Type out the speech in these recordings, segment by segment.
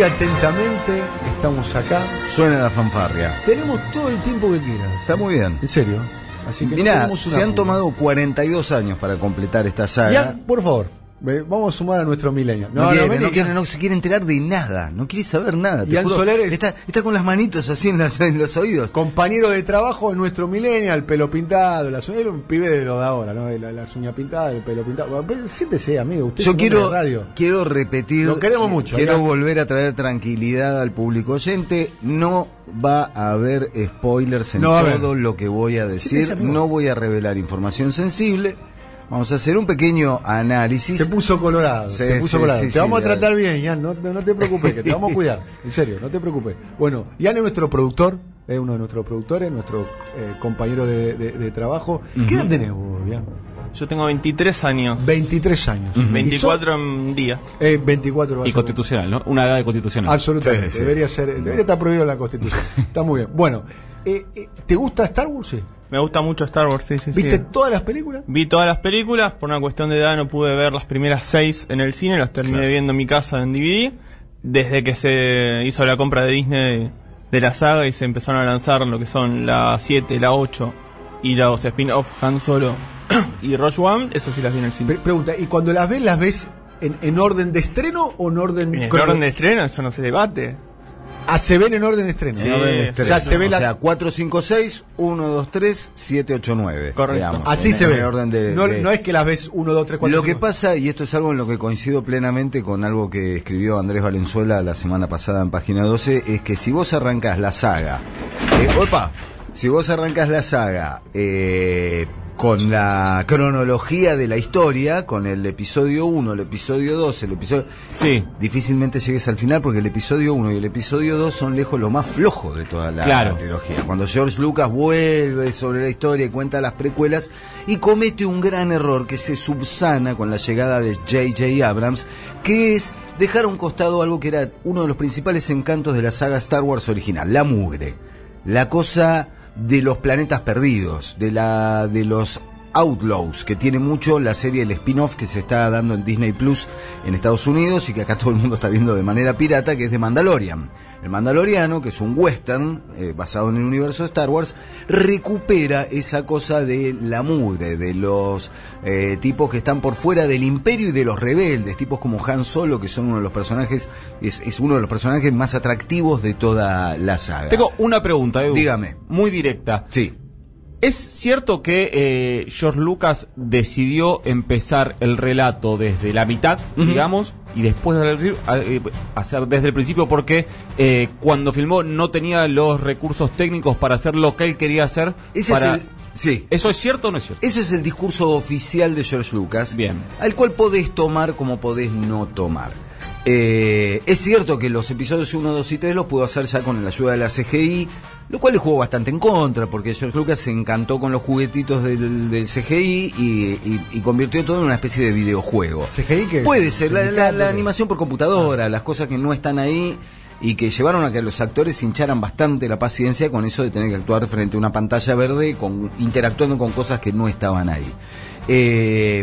Muy atentamente estamos acá. Suena la fanfarria. Tenemos todo el tiempo que quieras. Está muy bien. En serio. Así que no Mirá, una se han apuro. tomado 42 años para completar esta saga. Ya, por favor, vamos a sumar a nuestro milenio. No, quiere, no, quiere, no se quiere enterar de nada, no quiere saber nada. Soler es- está, está con las manitos así en, las- en los oídos. Compañero de trabajo nuestro milenio, el pelo pintado, uñas, era un pibe de lo de ahora, ¿no? La- Las uñas pintadas, el pelo pintado. Bueno, siéntese, amigo. Usted Yo quiero, radio. quiero repetir. Lo queremos mucho, Quiero volver a traer tranquilidad al público oyente. No va a haber spoilers en todo lo que voy a decir. No voy a revelar información sensible. Vamos a hacer un pequeño análisis. Se puso colorado, Sí, se puso sí, colorado. sí, te sí, vamos a tratar bien, Ian, no, no, no te preocupes, que te vamos a cuidar. En serio, no te preocupes. Bueno, Ian es nuestro productor, es uno de nuestros productores, nuestro eh, compañero de, de- de trabajo. ¿Qué edad tenés vos, Ian? Yo tengo 23 años. 23 años. 24 en día. Eh, 24 va a Y constitucional, ¿no? Una edad de constitucional. Absolutamente, Sí, sí. debería ser, debería estar prohibido en la Constitución. Está muy bien. Bueno, eh, eh, ¿te gusta Star Wars? Sí. Me gusta mucho Star Wars, sí, sí, ¿Viste sí. todas las películas? Vi todas las películas, por una cuestión de edad no pude ver las primeras seis en el cine, las terminé viendo en mi casa en DVD. Desde que se hizo la compra de Disney de la saga y se empezaron a lanzar lo que son la 7, la 8 y los spin-off Han Solo y Rogue One, eso sí las vi en el cine. Pre- pregunta, ¿y cuando las ves, las ves en, en orden de estreno o en orden En el orden de estreno, eso no se debate. Ah, se ven en orden de estreno. Sí, En orden de estreno. O sea, se ve o la... sea, 4, 5, 6, 1, 2, 3, 7, 8, 9. Correcto. digamos, Así en- se en ve. orden de- no, de- no es que las ves 1, 2, 3, 4, Lo que pasa, y esto es algo en lo que coincido plenamente con algo que escribió Andrés Valenzuela la semana pasada en página 12, es que si vos arrancás la saga, eh, opa, si vos arrancás la saga eh, con la cronología de la historia, con el episodio 1, el episodio 2, el episodio... Sí. Difícilmente llegues al final porque el episodio 1 y el episodio 2 son lejos lo más flojo de toda la, Claro. la trilogía. Cuando George Lucas vuelve sobre la historia y cuenta las precuelas y comete un gran error que se subsana con la llegada de J.J. Abrams, que es dejar a un costado algo que era uno de los principales encantos de la saga Star Wars original, la mugre. La cosa de los planetas perdidos, de la de los Outlaws, que tiene mucho la serie El spin-off que se está dando en Disney Plus en Estados Unidos y que acá todo el mundo está viendo de manera pirata, que es de Mandalorian. El Mandaloriano, que es un western eh, basado en el universo de Star Wars, recupera esa cosa de la mugre, de los eh, tipos que están por fuera del imperio y de los rebeldes, tipos como Han Solo, que son uno de los personajes, es, es uno de los personajes más atractivos de toda la saga. Tengo una pregunta, Edu. Dígame. Muy directa. Sí. ¿Es cierto que eh, George Lucas decidió empezar el relato desde la mitad, digamos, y después de eh, hacer desde el principio porque eh, cuando filmó no tenía los recursos técnicos para hacer lo que él quería hacer? Ese para- es el, sí. ¿Eso es cierto o no es cierto? Ese es el discurso oficial de George Lucas. Bien. Al cual podés tomar como podés no tomar. Eh, es cierto que los episodios 1, 2 y 3 los pudo hacer ya con la ayuda de la CGI, lo cual le jugó bastante en contra, porque George Lucas se encantó con los juguetitos del, del CGI y, y- y convirtió todo en una especie de videojuego. ¿CGI qué? Puede ser, la, la- animación por computadora, las cosas que no están ahí y que llevaron a que los actores hincharan bastante la paciencia con eso de tener que actuar frente a una pantalla verde, con, interactuando con cosas que no estaban ahí. Eh,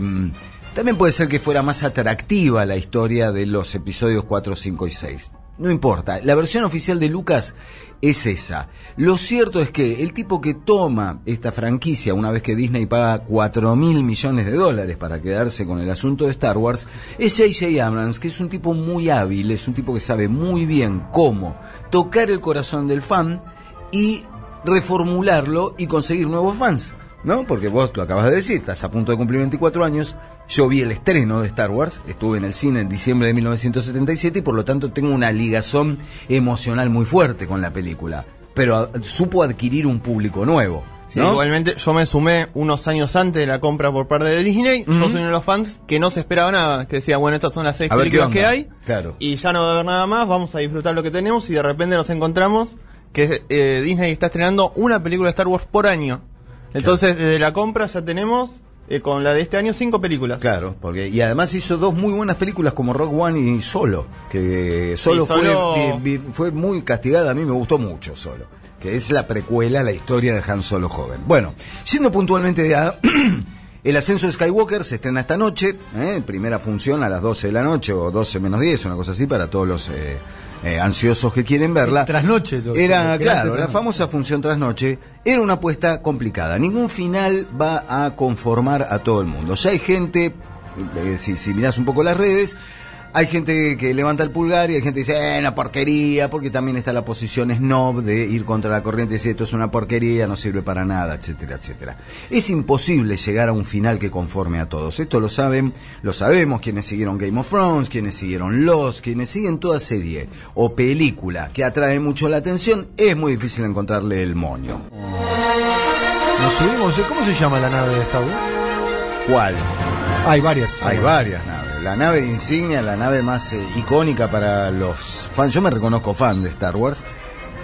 también puede ser que fuera más atractiva la historia de los episodios 4, 5 y 6. No importa, la versión oficial de Lucas es esa. Lo cierto es que el tipo que toma esta franquicia una vez que Disney paga 4 mil millones de dólares para quedarse con el asunto de Star Wars es J.J. Abrams, que es un tipo muy hábil, es un tipo que sabe muy bien cómo tocar el corazón del fan y reformularlo y conseguir nuevos fans. ¿No? Porque vos lo acabas de decir, estás a punto de cumplir 24 años. Yo vi el estreno de Star Wars, estuve en el cine en diciembre de 1977 y por lo tanto tengo una ligazón emocional muy fuerte con la película. Pero ah, supo adquirir un público nuevo. Sí, ¿no? Igualmente, yo me sumé unos años antes de la compra por parte de Disney. Yo soy uno de los fans que no se esperaba nada, que decía, bueno, estas son las seis A películas que hay. Claro. Y ya no va a haber nada más, vamos a disfrutar lo que tenemos y de repente nos encontramos que eh, Disney está estrenando una película de Star Wars por año. Entonces, desde la compra ya tenemos, eh, con la de este año, cinco películas. Claro, porque y además hizo dos muy buenas películas como Rock One y Solo, que Solo, Sí, Solo- Fue, fue muy castigada, a mí me gustó mucho Solo, que es la precuela, la historia de Han Solo joven. Bueno, siendo puntualmente a El ascenso de Skywalker se estrena esta noche, ¿eh? primera función a las 12 de la noche o 12 menos 10, una cosa así para todos los eh, eh, ansiosos que quieren verla. Trasnoche, lo- Era, claro, la famosa función trasnoche era una apuesta complicada. Ningún final va a conformar a todo el mundo. Ya hay gente, eh, si, si mirás un poco las redes, hay gente que levanta el pulgar y hay gente que dice, eh, una porquería, porque también está la posición snob de ir contra la corriente y decir, esto es una porquería, no sirve para nada, etcétera, etcétera. Es imposible llegar a un final que conforme a todos. Esto lo saben, lo sabemos quienes siguieron Game of Thrones, quienes siguieron Lost, quienes siguen toda serie o película que atrae mucho la atención, es muy difícil encontrarle el moño. Nos subimos. ¿cómo se llama la nave de Wars? ¿Cuál? Hay varias. Hay varias naves. La nave insignia, la nave más eh, icónica para los fans. Yo me reconozco fan de Star Wars.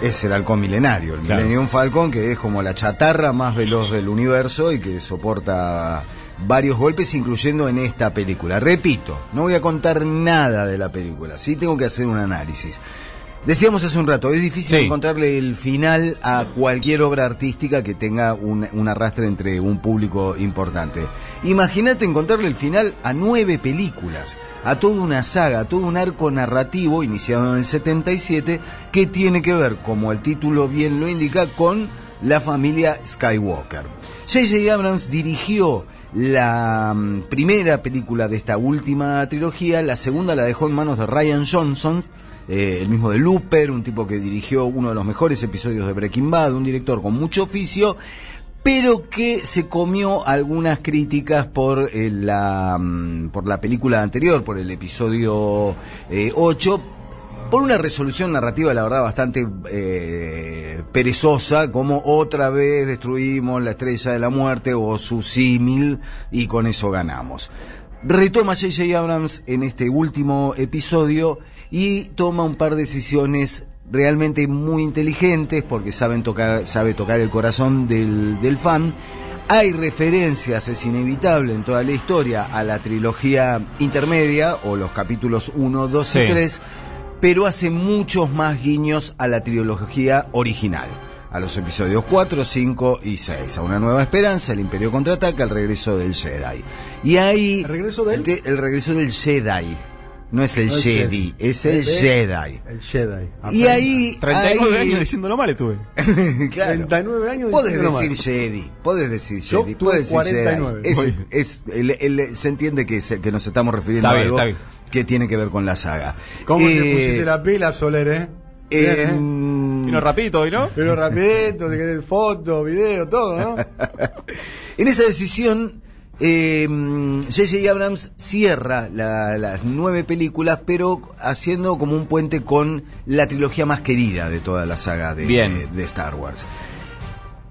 Es el halcón milenario, el Claro. Millennium Falcon, que es como la chatarra más veloz del universo y que soporta varios golpes, incluyendo en esta película. Repito, no voy a contar nada de la película, sí tengo que hacer un análisis. Decíamos hace un rato, es difícil Sí. encontrarle el final a cualquier obra artística que tenga un, un arrastre entre un público importante. Imagínate encontrarle el final a nueve películas, a toda una saga, a todo un arco narrativo iniciado en el 77 que tiene que ver, como el título bien lo indica, con la familia Skywalker. J.J. Abrams dirigió la mm, primera película de esta última trilogía, la segunda la dejó en manos de Ryan Johnson, eh, el mismo de Looper, un tipo que dirigió uno de los mejores episodios de Breaking Bad, un director con mucho oficio, pero que se comió algunas críticas por eh, la mm, por la película anterior, por el episodio eh, 8, por una resolución narrativa, la verdad, bastante eh, perezosa, como otra vez destruimos la estrella de la muerte o su símil y con eso ganamos. Retoma J.J. Abrams en este último episodio y toma un par de decisiones realmente muy inteligentes porque saben tocar, sabe tocar el corazón del, del fan. Hay referencias, es inevitable en toda la historia, a la trilogía intermedia o los capítulos 1, 2 Sí. y 3, pero hace muchos más guiños a la trilogía original. A los episodios 4, 5 y 6. A una nueva esperanza, el Imperio contraataca, el regreso del Jedi. Y ahí. ¿El regreso del? de- el regreso del Jedi. No es el No Jedi, Jedi. es el Jedi. El Jedi. Y ahí. 39 ahí- años diciéndolo mal estuve. claro. 39 años Podés diciéndolo decir mal. Jedi, podés decir Yo Jedi, podés decir 49. Jedi. Es- es- el- el- se entiende que, se- que nos estamos refiriendo Está a algo bien. que tiene que ver con la saga. ¿Cómo te Eh, pusiste la pila, Soler, eh? Bien, ¿eh? Vino rapidito hoy, ¿no? Pero rapidito, te querés foto, video, todo, ¿no? En esa decisión, eh, J.J. Abrams cierra la- las nueve películas, pero haciendo como un puente con la trilogía más querida de toda la saga de, Star Wars.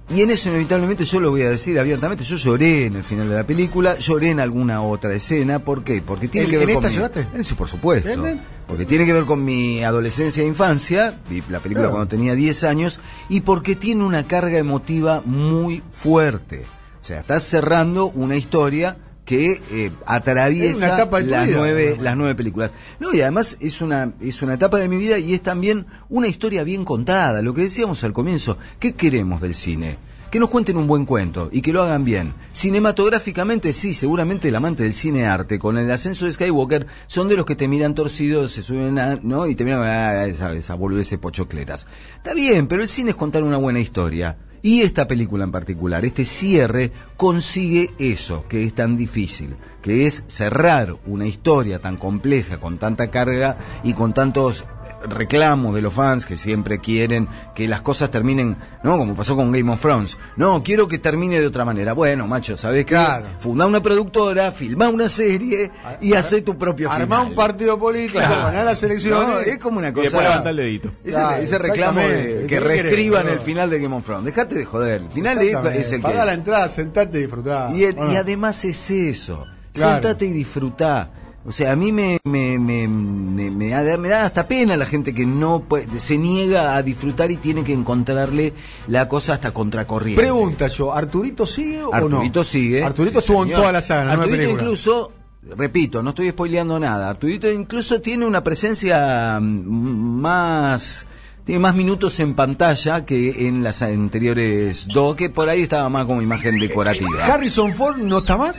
Y en eso inevitablemente yo lo voy a decir abiertamente, yo lloré en el final de la película, lloré en alguna otra escena, ¿por qué? Porque tiene ¿En- que ver en con esta mi- lloraste? Eh, Sí, por supuesto. Bien, bien. Porque tiene que ver con mi adolescencia e infancia, vi la película Claro. cuando tenía 10 años, y porque tiene una carga emotiva muy fuerte. O sea, está cerrando una historia que eh, Es atraviesa etapa las, vida, nueve, ¿no? las nueve películas. No, y además es una, es una etapa de mi vida y es también una historia bien contada. Lo que decíamos al comienzo, ¿qué queremos del cine? Que nos cuenten un buen cuento y que lo hagan bien. Cinematográficamente, sí, seguramente el amante del cine arte, con el ascenso de Skywalker, son de los que te miran torcidos, se suben a, ¿no? Y te miran, ah, esa, esa boludeces pochocleras. Está bien, pero el cine es contar una buena historia. Y esta película en particular, este cierre, consigue eso que es tan difícil, que es cerrar una historia tan compleja, con tanta carga y con tantos reclamos de los fans que siempre quieren que las cosas terminen, ¿no? Como pasó con Game of Thrones. No, quiero que termine de otra manera. Bueno, macho, ¿sabés qué? Claro. Funda una productora, filma una serie y hace tu propio Armá final. un partido político, Claro. ganá las elecciones. No, es como una Y cosa. después levanta el dedito. Ese, Claro, ese reclamo de que ¿Qué querés, reescriban el final de Game of Thrones. Dejate de joder. El final es, el que. Pagá la entrada, sentate y disfrutá. Y, y además es eso. Claro. Sentate y disfrutá. O sea, a mí me, me, me, me, me da, me da hasta pena la gente que no puede- se niega a disfrutar y tiene que encontrarle la cosa hasta contracorriente. Pregunta yo, ¿Arturito sigue o no? Arturito sigue. Arturito Sí, estuvo en toda la saga, Arturito película. incluso, repito, no estoy spoileando nada. Arturito incluso tiene una presencia mm, más tiene más minutos en pantalla que en las anteriores dos, que por ahí estaba más como imagen decorativa. ¿Harrison Ford no está más?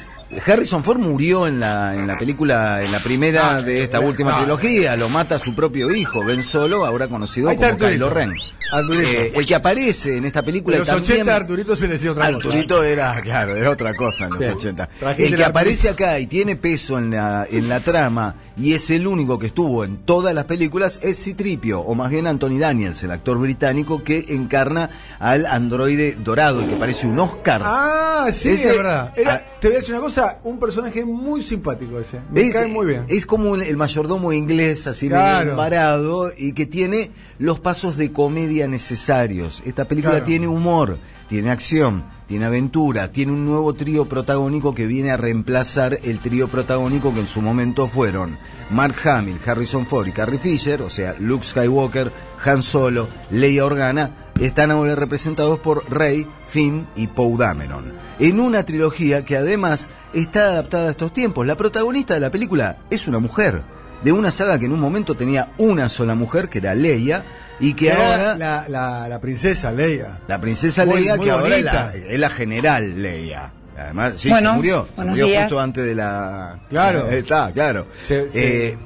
Harrison Ford murió en la, en la película, en la primera de esta última trilogía, lo mata su propio hijo, Ben Solo, ahora conocido como Kylo. Ren. Arturito. Eh, el que aparece en esta película En los también... 80 Arturito se le decía otra cosa. Arturito era, claro, era otra cosa en los Sí. 80. Trajiste El que Arturito. aparece acá y tiene peso en la, en la trama y es el único que estuvo en todas las películas es Citripio, o más bien Anthony Daniels, el actor británico que encarna al androide dorado, el que parece un Oscar. Ah, sí, Ese- es verdad. Era- ah. te voy a decir una cosa, un personaje muy simpático ese. Me Es- cae muy bien. Es como el, el mayordomo inglés, así medio Claro. embarado, y que tiene los pasos de comedia necesarios. Esta película Claro. tiene humor, tiene acción, tiene aventura, tiene un nuevo trío protagónico que viene a reemplazar el trío protagónico que en su momento fueron Mark Hamill, Harrison Ford y Carrie Fisher, o sea, Luke Skywalker, Han Solo, Leia Organa, están ahora representados por Rey, Finn y Poe Dameron. En una trilogía que además está adaptada a estos tiempos. La protagonista de la película es una mujer, de una saga que en un momento tenía una sola mujer, que era Leia, y que Era ahora... la, la, la princesa Leia. La princesa Muy- Leia, muy que ahora es la, bonita. es la general Leia. Además, sí, Bueno, se murió. Se murió días. justo antes de la. Claro. Eh, Está, claro. Se- se- Eh,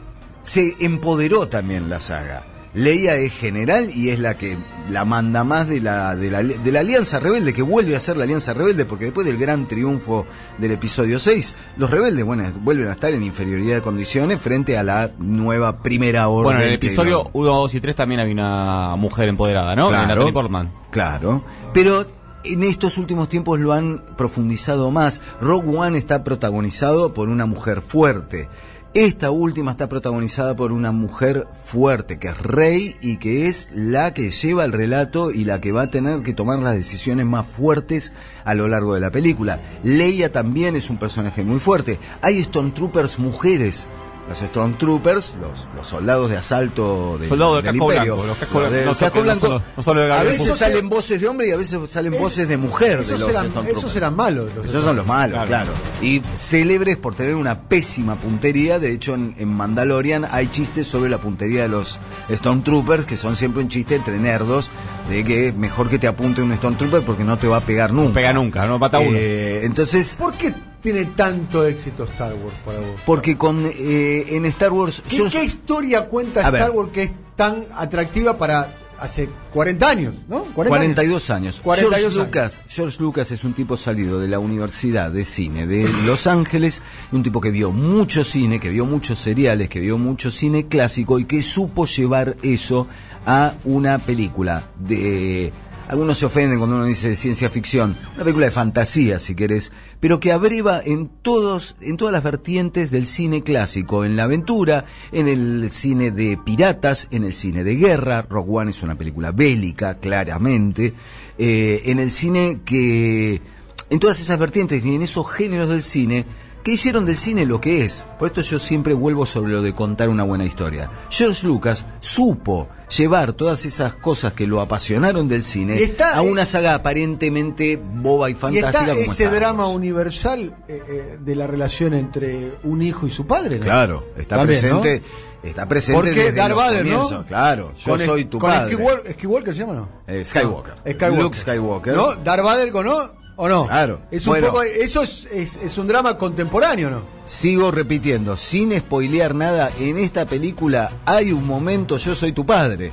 se empoderó también la saga. Leia es general y es la que la manda más de la, de la, de la Alianza Rebelde, que vuelve a ser la Alianza Rebelde, porque después del gran triunfo del episodio 6, los rebeldes bueno, vuelven a estar en inferioridad de condiciones frente a la nueva primera orden. Bueno, en el episodio iba- 1, 2 y 3 también había una mujer empoderada, ¿no? Claro. Portman. Claro, pero en estos últimos tiempos lo han profundizado más. Rogue One está protagonizado por una mujer fuerte. Esta última está protagonizada por una mujer fuerte, que es Rey y que es la que lleva el relato y la que va a tener que tomar las decisiones más fuertes a lo largo de la película. Leia también es un personaje muy fuerte. Hay Stormtroopers mujeres. Los Stormtroopers, los, los soldados de asalto de, Soldados de del casco Imperio. blanco, los casco Los de- blanco, no no solo- no solo de a veces salen voces de hombre y a veces salen voces de mujer de Esos los eran, Stormtroopers. esos eran malos. los Esos son los malos, Claro. claro. Y célebres por tener una pésima puntería. De hecho, en, en Mandalorian hay chistes sobre la puntería de los Stormtroopers, que son siempre un chiste entre nerdos, de que mejor que te apunte un Stormtrooper porque no te va a pegar nunca. pega nunca, no mata uno. Eh, entonces, ¿Por qué tiene tanto éxito Star Wars para vos? porque con eh, en Star Wars... ¿Qué, yo- qué historia cuenta A ver. Star Wars que es tan atractiva para hace 40 años, ¿no? 40 42 años. 42 George años. Lucas, George Lucas es un tipo salido de la Universidad de Cine de Los Ángeles, un tipo que vio mucho cine, que vio muchos seriales, que vio mucho cine clásico y que supo llevar eso a una película de algunos se ofenden cuando uno dice ciencia ficción, una película de fantasía si querés, pero que abreva en todos en todas las vertientes del cine clásico, en la aventura, en el cine de piratas, en el cine de guerra, Rogue One es una película bélica, claramente, eh, en el cine que, en todas esas vertientes y en esos géneros del cine, que hicieron del cine lo que es. Por esto yo siempre vuelvo sobre lo de contar una buena historia. George Lucas supo llevar todas esas cosas que lo apasionaron del cine Y está- a una saga aparentemente boba y Y fantástica está como ese drama universal eh, eh, de la relación entre un hijo y su padre. ¿no? Claro, está También, presente, ¿no? está presente Porque desde Darth Vader, ¿no? Claro, yo Con soy tu con padre. Skywalker, ¿Skywalker se llama no? Eh, Skywalker. Skywalker. Luke Skywalker. ¿No? Darth Vader con no o no? Claro. Es un Bueno. poco eso es, es, es un drama contemporáneo, ¿no? Sigo repitiendo, sin spoilear nada, en esta película hay un momento yo soy tu padre.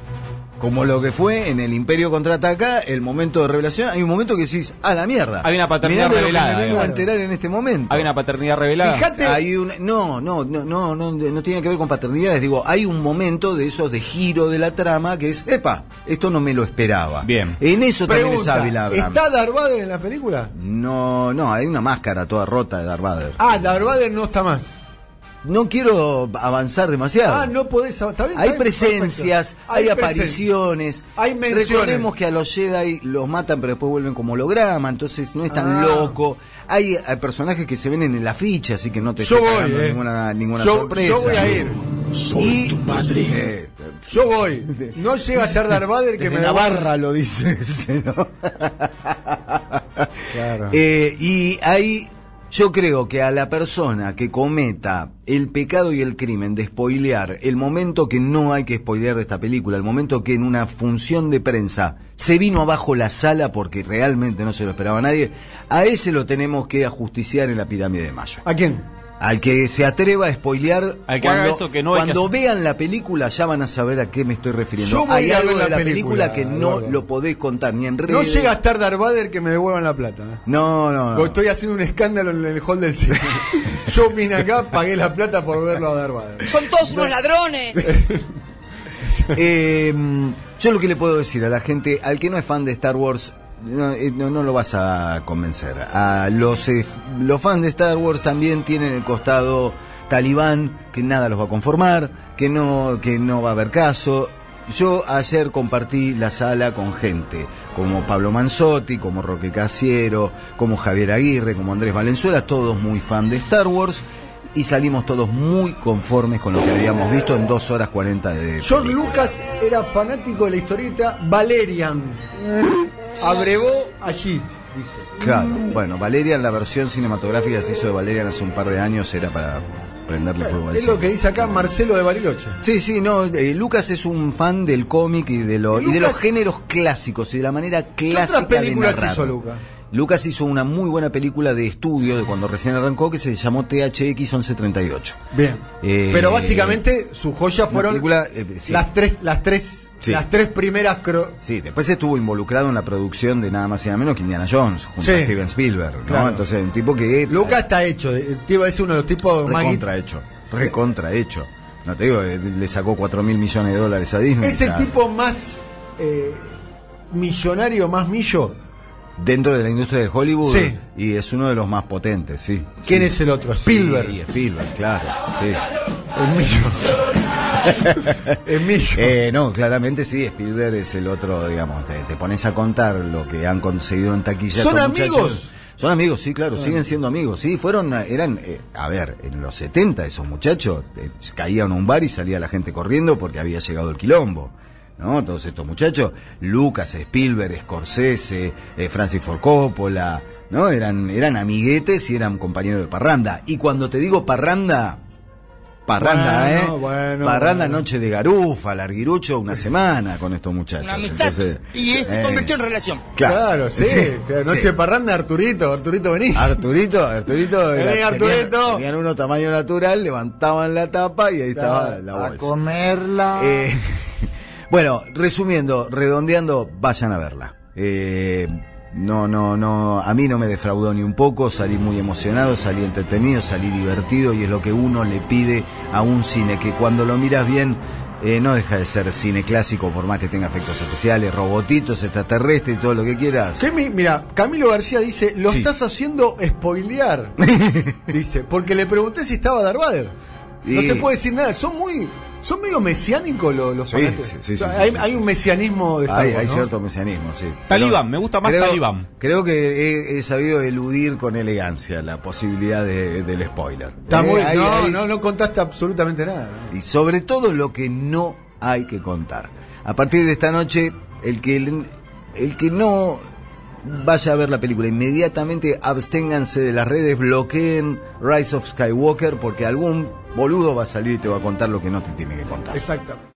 Como lo que fue en el Imperio Contraataca, el momento de revelación, hay un momento que decís, a la mierda. Hay una paternidad Mirá de lo que revelada, me vengo a enterar en este momento. Hay una paternidad revelada. Fíjate- Hay un, no, no, no, no, no, no tiene que ver con paternidades. Digo, hay un momento de esos de giro de la trama que es, epa, esto no me lo esperaba. Bien. En eso también es hábil. ¿está Darth Vader en la película? No, no, hay una máscara toda rota de Darth Vader. Ah, Darth Vader no está más. No quiero avanzar demasiado. Ah, no podés. Está bien, Hay está bien, presencias, hay, apariciones. Hay menciones. Recordemos que a los Jedi los matan pero después vuelven como holograma, entonces no es tan Ah. loco. Hay, hay personajes que se ven en el afiche, así que no te Yo estoy voy, eh. ninguna, ninguna Yo- sorpresa. yo voy a ir. Soy tu padre. Yo voy. No llega a ser Darth Vader que Desde me Navarra lo dices, ¿no? Claro. Eh, y hay Yo creo que a la persona que cometa el pecado y el crimen de spoilear el momento que no hay que spoilear de esta película, el momento que en una función de prensa se vino abajo la sala porque realmente no se lo esperaba nadie, a ese lo tenemos que ajusticiar en la pirámide de Mayo. ¿A quién? Al que se atreva a spoilear, Al que cuando, haga eso que no hay que cuando hacer. vean la película ya van a saber a qué me estoy refiriendo. Voy Hay a algo ver de la la película, película, que no Eduardo. lo podés contar ni en redes. No llega a estar Darth Vader que me devuelvan la plata. ¿eh? No, no, no. Estoy haciendo un escándalo en el hall del cine. Yo vine acá, pagué la plata por verlo a Darth Vader. Son todos unos ladrones. Eh, yo lo que le puedo decir a la gente, al que no es fan de Star Wars, no, eh, no, no lo vas a convencer. A los, eh, los fans de Star Wars también tienen el costado talibán, que nada los va a conformar, que no, que no va a haber caso. Yo ayer compartí la sala con gente como Pablo Manzotti, como Roque Casiero, como Javier Aguirre, como Andrés Valenzuela, todos muy fan de Star Wars. Y salimos todos muy conformes con lo que habíamos visto en 2 horas 40 de George película. Lucas era fanático de la historieta Valerian. Abrevó allí, dice. Claro, bueno, Valerian, la versión cinematográfica que se hizo de Valerian hace un par de años era para prenderle fuego al Es lo que dice acá Marcelo de Bariloche. Sí, sí, no, eh, Lucas es un fan del cómic y de, lo, y de los géneros clásicos y de la manera ¿Qué clásica otras películas de narrar. hizo Lucas? Lucas hizo una muy buena película de estudio de cuando recién arrancó que se llamó THX 1138. Bien. Eh, Pero básicamente su joya fueron película, eh, sí. las tres, las tres, Sí. las tres primeras cro- Sí, después estuvo involucrado en la producción de nada más y nada menos que Indiana Jones, junto Sí. a Steven Spielberg, ¿no? Claro. Entonces, un tipo que... Lucas está hecho. eh, decir uno de los tipos más recontra hecho, recontra hecho. No te digo, eh, le sacó 4 mil millones de dólares a Disney. Es el tipo más eh, millonario, más millo. Dentro de la industria de Hollywood. Sí. Y es uno de los más potentes, sí. ¿Quién Sí. es el otro? Spielberg. Sí, Spielberg, claro. Sí. El millo. Eh, no, claramente sí, Spielberg es el otro, digamos, te, te pones a contar lo que han conseguido en taquilla. ¿Son estos muchachos. amigos? Son amigos, sí, claro, siguen siendo amigos. Sí, fueron, eran, eh, a ver, en los 70 esos muchachos eh, caían a un bar y salía la gente corriendo porque había llegado el quilombo. ¿No? Todos estos muchachos, Lucas, Spielberg, Scorsese, eh, Francis Ford Coppola, ¿no? Eran, eran amiguetes y eran compañeros de parranda. Y cuando te digo parranda, parranda, Bueno, ¿eh? bueno, parranda, bueno. noche de garufa, larguirucho, una semana con estos muchachos. Una amistad. Entonces, y se eh, convirtió en relación. Claro, sí. Noche sí. de parranda, Arturito. Arturito, vení. Arturito, Arturito, Vení, era- Arturito. Tenían, tenían uno tamaño natural, levantaban la tapa y ahí estaba la A bolsa. comerla. Eh, bueno, resumiendo, redondeando, vayan a verla. Eh, no, no, no, a mí no me defraudó ni un poco, salí muy emocionado, salí entretenido, salí divertido y es lo que uno le pide a un cine, que cuando lo miras bien eh, no deja de ser cine clásico, por más que tenga efectos especiales, robotitos, extraterrestres y todo lo que quieras. ¿Qué mi- mira, Camilo García dice, lo Sí. estás haciendo spoilear. dice, porque le pregunté si estaba Darth Vader. No Y- se puede decir nada, son muy, son medio mesiánicos los, los Sí, fanáticos. sí, sí, O sea, sí, hay, sí. hay un mesianismo de Star Hay, Wars, hay ¿no? cierto mesianismo, sí. Talibán, me gusta más Talibán. Creo que he, he sabido eludir con elegancia la posibilidad de- del spoiler. Está Eh, muy- hay- no, hay- no, no contaste absolutamente nada. Y sobre todo lo que no hay que contar. A partir de esta noche, el que, el que no vaya a ver la película, inmediatamente absténganse de las redes, bloqueen Rise of Skywalker, porque algún boludo va a salir y te va a contar lo que no te tiene que contar. Exactamente.